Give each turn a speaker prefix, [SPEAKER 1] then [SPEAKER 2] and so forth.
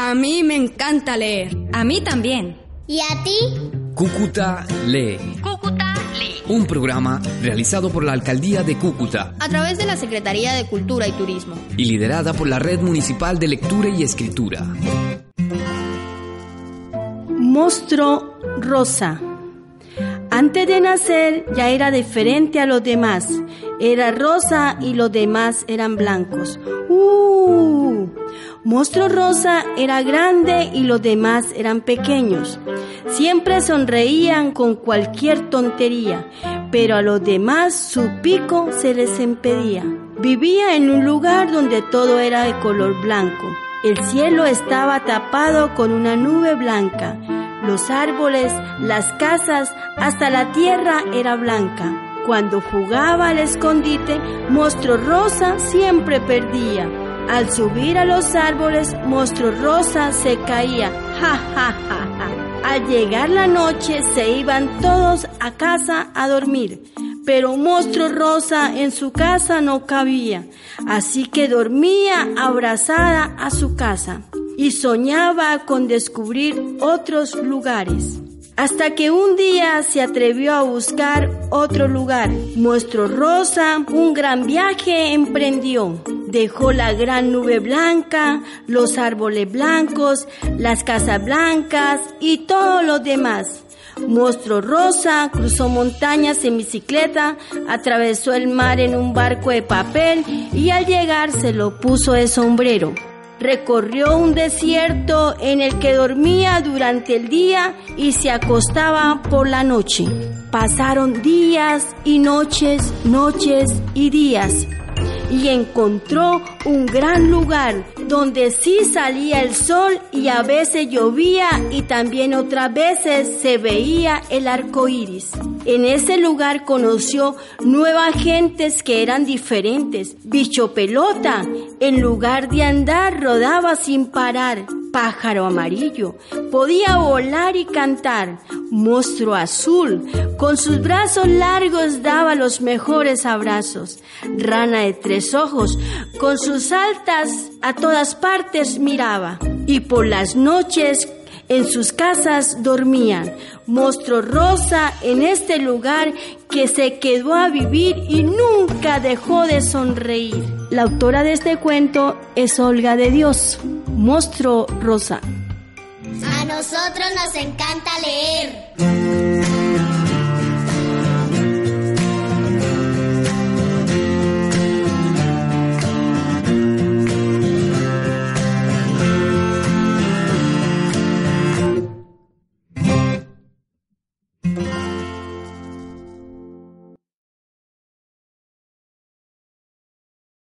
[SPEAKER 1] A mí me encanta leer.
[SPEAKER 2] A mí también.
[SPEAKER 3] ¿Y a ti?
[SPEAKER 4] Cúcuta lee.
[SPEAKER 2] Cúcuta lee.
[SPEAKER 4] Un programa realizado por la Alcaldía de Cúcuta
[SPEAKER 1] A través de la Secretaría de Cultura y Turismo.
[SPEAKER 4] y liderada por la Red Municipal de Lectura y Escritura.
[SPEAKER 5] Monstruo rosa. Antes de nacer ya era diferente a los demás. Era rosa y los demás eran blancos. ¡Uh! Monstruo rosa era grande y los demás eran pequeños. Siempre sonreían con cualquier tontería, pero a los demás su pico se les impedía. Vivía en un lugar donde todo era de color blanco. El cielo estaba tapado con una nube blanca. Los árboles, las casas, hasta la tierra era blanca. Cuando jugaba al escondite, Monstruo Rosa siempre perdía. Al subir a los árboles, Monstruo Rosa se caía. Ja, ja, ja, ja. Al llegar la noche, se iban todos a casa a dormir. Pero Monstruo Rosa en su casa no cabía. Así que dormía abrazada a su casa y soñaba con descubrir otros lugares. Hasta que un día se atrevió a buscar otro lugar. Monstruo Rosa un gran viaje emprendió. Dejó la gran nube blanca, los árboles blancos, las casas blancas y todo lo demás. Monstruo Rosa cruzó montañas en bicicleta, atravesó el mar en un barco de papel y al llegar se lo puso de sombrero. Recorrió un desierto en el que dormía durante el día y se acostaba por la noche. Pasaron días y noches, noches y días y encontró un gran lugar donde sí salía el sol y a veces llovía y también otras veces se veía el arco iris. En ese lugar conoció nuevas gentes que eran diferentes. Bicho pelota, en lugar de andar, rodaba sin parar. Pájaro amarillo, podía volar y cantar. Monstruo azul, con sus brazos largos daba los mejores abrazos. Rana de tres ojos, con sus altas a todas partes miraba. Y por las noches en sus casas dormían. Monstruo rosa en este lugar que se quedó a vivir y nunca dejó de sonreír. La autora de este cuento es Olga de Dios. Monstruo rosa.
[SPEAKER 3] A nosotros nos encanta leer.